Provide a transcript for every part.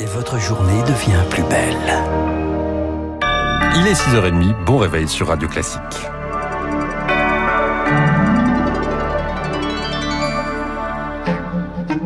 et votre journée devient plus belle. Il est 6h30, bon réveil sur Radio Classique.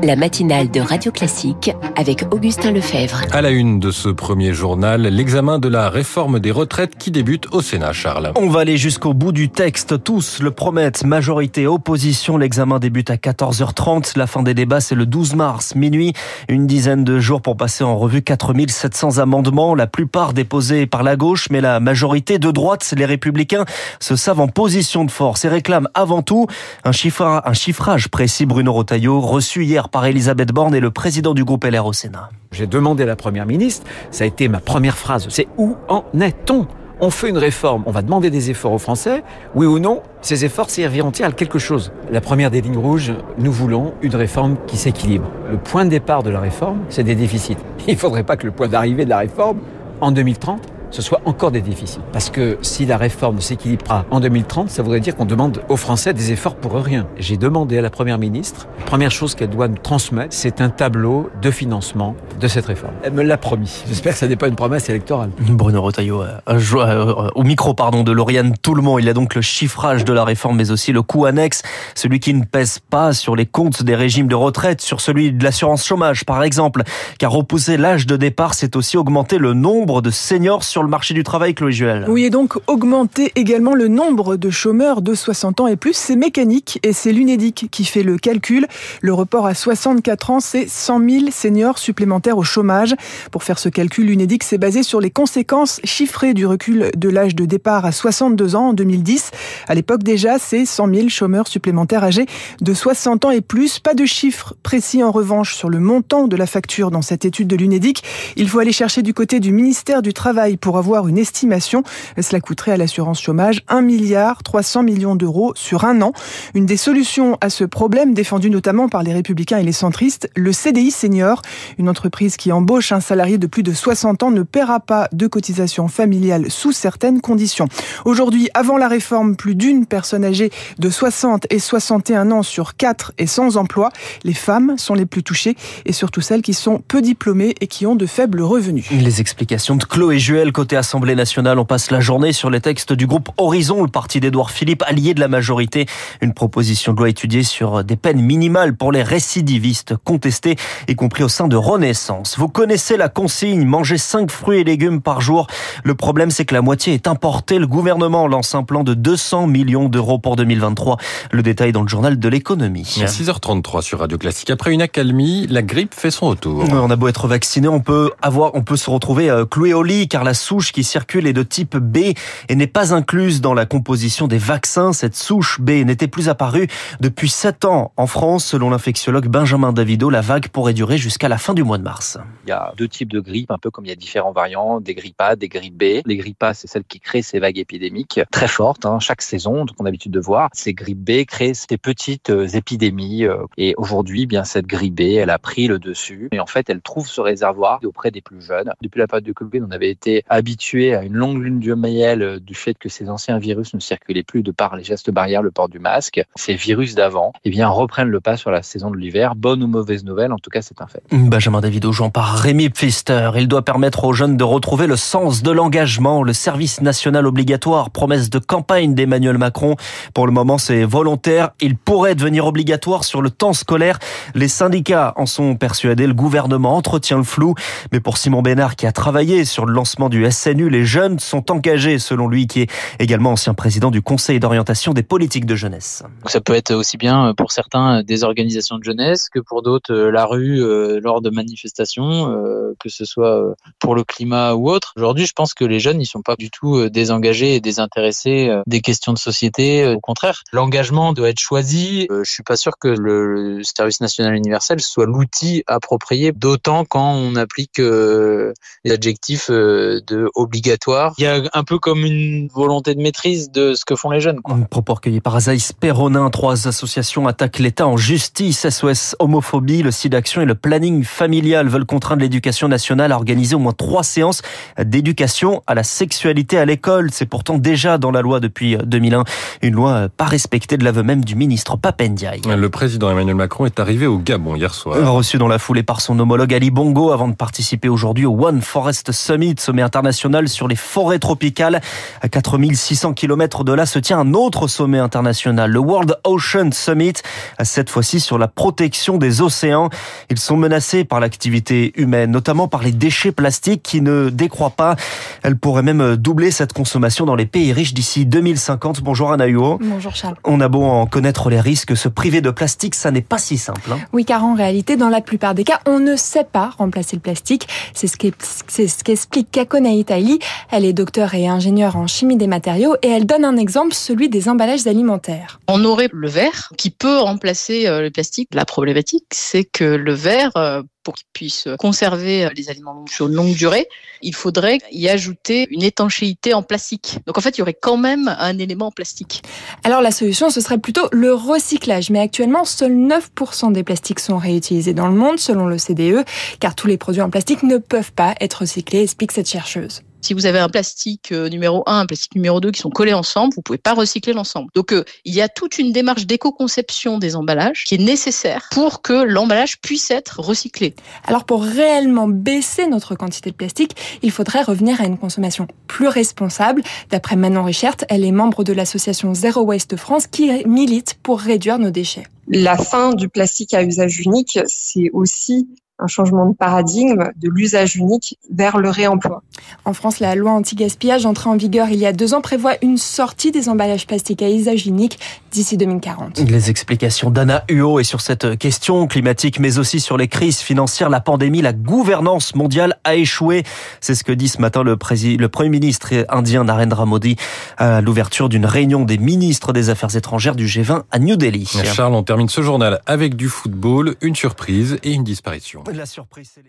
La matinale de Radio Classique avec Augustin Lefebvre. À la une de ce premier journal, l'examen de la réforme des retraites qui débute au Sénat, Charles. On va aller jusqu'au bout du texte. Tous le promettent. Majorité, opposition. L'examen débute à 14h30. La fin des débats, c'est le 12 mars, minuit. Une dizaine de jours pour passer en revue 4700 amendements, la plupart déposés par la gauche, mais la majorité de droite, les républicains, se savent en position de force et réclament avant tout un, chiffrage, un chiffrage précis. Bruno Rotaillot, reçu hier par Elisabeth Borne et le président du groupe LR au Sénat. J'ai demandé à la Première ministre, ça a été ma première phrase, c'est où en est-on? On fait une réforme, on va demander des efforts aux Français, oui ou non, ces efforts serviront-ils à quelque chose? La première des lignes rouges, nous voulons une réforme qui s'équilibre. Le point de départ de la réforme, c'est des déficits. Il ne faudrait pas que le point d'arrivée de la réforme, en 2030, ce soit encore des déficits. Parce que si la réforme ne s'équilibre pas en 2030, ça voudrait dire qu'on demande aux Français des efforts pour rien. J'ai demandé à la Première ministre, la première chose qu'elle doit nous transmettre, c'est un tableau de financement de cette réforme. Elle me l'a promis. J'espère que ça n'est pas une promesse électorale. Bruno Retailleau, euh, euh, au micro pardon de Lauriane Tout-le-Monde, il a donc le chiffrage de la réforme, mais aussi le coût annexe, celui qui ne pèse pas sur les comptes des régimes de retraite, sur celui de l'assurance chômage par exemple, car repousser l'âge de départ, c'est aussi augmenter le nombre de seniors sur le marché du travail, Chloé Juel. Oui, et donc augmenter également le nombre de chômeurs de 60 ans et plus, c'est mécanique et c'est l'UNEDIC qui fait le calcul. Le report à 64 ans, c'est 100 000 seniors supplémentaires au chômage. Pour faire ce calcul, l'UNEDIC s'est basé sur les conséquences chiffrées du recul de l'âge de départ à 62 ans en 2010. À l'époque déjà, c'est 100 000 chômeurs supplémentaires âgés de 60 ans et plus. Pas de chiffres précis en revanche sur le montant de la facture dans cette étude de l'UNEDIC. Il faut aller chercher du côté du ministère du Travail pour avoir une estimation. Cela coûterait à l'assurance chômage 1 milliard 300 millions d'euros sur un an. Une des solutions à ce problème, défendue notamment par les républicains et les centristes, le CDI senior. Une entreprise qui embauche un salarié de plus de 60 ans ne paiera pas de cotisation familiale sous certaines conditions. Aujourd'hui, avant la réforme, plus d'une personne âgée de 60 et 61 ans sur 4 est sans emploi. Les femmes sont les plus touchées et surtout celles qui sont peu diplômées et qui ont de faibles revenus. Les explications de Chloé Juel côté Assemblée nationale. On passe la journée sur les textes du groupe Horizon, le parti d'Édouard Philippe, allié de la majorité. Une proposition de loi étudiée sur des peines minimales pour les récidivistes contestés, y compris au sein de Renaissance. Vous connaissez la consigne, manger 5 fruits et légumes par jour. Le problème, c'est que la moitié est importée. Le gouvernement lance un plan de 200 millions d'euros pour 2023. Le détail dans le journal de l'économie. À 6h33 sur Radio Classique. Après une accalmie, la grippe fait son retour. On a beau être vacciné, on peut avoir, on peut se retrouver euh, cloué au lit car la souche qui circule est de type B et n'est pas incluse dans la composition des vaccins. Cette souche B n'était plus apparue depuis 7 ans en France. Selon l'infectiologue Benjamin Davido, la vague pourrait durer jusqu'à la fin du mois de mars. Il y a deux types de grippe, un peu comme il y a différents variants, des grippes A, des grippes B. Les grippes A, c'est celles qui créent ces vagues épidémiques très fortes, hein, chaque saison, qu'on a l'habitude de voir. Ces grippes B créent ces petites euh, épidémies. Euh, et aujourd'hui, bien cette grippe B, elle a pris le dessus. Et en fait, elle trouve ce réservoir auprès des plus jeunes. Depuis la période de Covid, on avait été habitué à une longue lune de miel euh, du fait que ces anciens virus ne circulaient plus de par les gestes barrières, le port du masque. Ces virus d'avant, eh bien, reprennent le pas sur la saison de l'hiver. Bonne ou mauvaise nouvelle, en tout cas, c'est un fait. Benjamin David Aujean par Rémi Pfister. Il doit permettre aux jeunes de retrouver le sens de l'engagement, le service national obligatoire, promesse de campagne d'Emmanuel Macron. Pour le moment, c'est volontaire. Il pourrait devenir obligatoire sur le temps scolaire. Les syndicats en sont persuadés. Le gouvernement entretient le flou. Mais pour Simon Bénard, qui a travaillé sur le lancement du SNU, les jeunes sont engagés, selon lui, qui est également ancien président du Conseil d'orientation des politiques de jeunesse. Ça peut être aussi bien pour certains des organisations de jeunesse que pour d'autres la rue euh, lors de manifestations, euh, que ce soit euh, pour le climat ou autre. Aujourd'hui, je pense que les jeunes, ils sont pas du tout désengagés et désintéressés des questions de société. Au contraire, l'engagement doit être choisi. Je suis pas sûr que le service national universel soit l'outil approprié, d'autant quand on applique les adjectifs de obligatoire. Il y a un peu comme une volonté de maîtrise de ce que font les jeunes. Quoi. Un propos recueilli par Azaïs Perronin. Trois associations attaquent l'État en justice. SOS Homophobie, le site d'action et le planning familial veulent contraindre l'éducation nationale à organiser au moins trois séances d'éducation à la sexualité à l'école. C'est pourtant déjà dans la loi depuis 2001. Une loi pas respectée de l'aveu même du ministre Papendiaï. Le président Emmanuel Macron est arrivé au Gabon hier soir. Reçu dans la foulée par son homologue Ali Bongo avant de participer aujourd'hui au One Forest Summit, sommet international sur les forêts tropicales. À 4600 km de là se tient un autre sommet international, le World Ocean Summit, cette fois-ci sur la protection des océans. Ils sont menacés par l'activité humaine, notamment par les déchets plastiques qui ne décroît pas. Elle pourrait même doubler cette consommation dans les pays riches d'ici 2050. Bonjour Anna Huot. Bonjour Charles. On a beau en connaître les risques, se priver de plastique, ça n'est pas si simple. Hein. oui, car en réalité, dans la plupart des cas, on ne sait pas remplacer le plastique. C'est ce qu'explique Itaili. Elle est docteur et ingénieure en chimie des matériaux et elle donne un exemple, celui des emballages alimentaires. On aurait le verre qui peut remplacer euh, le plastique. La problématique, c'est que le verre euh, pour qu'ils puissent conserver euh, les aliments sur longue durée, il faudrait y ajouter une étanchéité en plastique. Donc en fait, il y aurait quand même un élément en plastique. Alors la solution, ce serait plutôt le recyclage. Mais actuellement, seuls 9% des plastiques sont réutilisés dans le monde, selon le CDE, car tous les produits en plastique ne peuvent pas être recyclés, explique cette chercheuse. Si vous avez un plastique euh, numéro 1, un plastique numéro 2 qui sont collés ensemble, vous pouvez pas recycler l'ensemble. Donc euh, il y a toute une démarche d'éco-conception des emballages qui est nécessaire pour que l'emballage puisse être recyclé. Alors pour réellement baisser notre quantité de plastique, il faudrait revenir à une consommation plus responsable. D'après Manon Richert, elle est membre de l'association Zero Waste France qui milite pour réduire nos déchets. La fin du plastique à usage unique, c'est aussi un changement de paradigme de l'usage unique vers le réemploi. En France, la loi anti-gaspillage entrée en vigueur il y a deux ans prévoit une sortie des emballages plastiques à usage unique d'ici 2040. Les explications d'Anna Huot et sur cette question climatique, mais aussi sur les crises financières, la pandémie, la gouvernance mondiale a échoué. C'est ce que dit ce matin le, le Premier ministre indien Narendra Modi à l'ouverture d'une réunion des ministres des Affaires étrangères du G20 à New Delhi. Charles, on termine ce journal avec du football, une surprise et une disparition. La surprise, c'est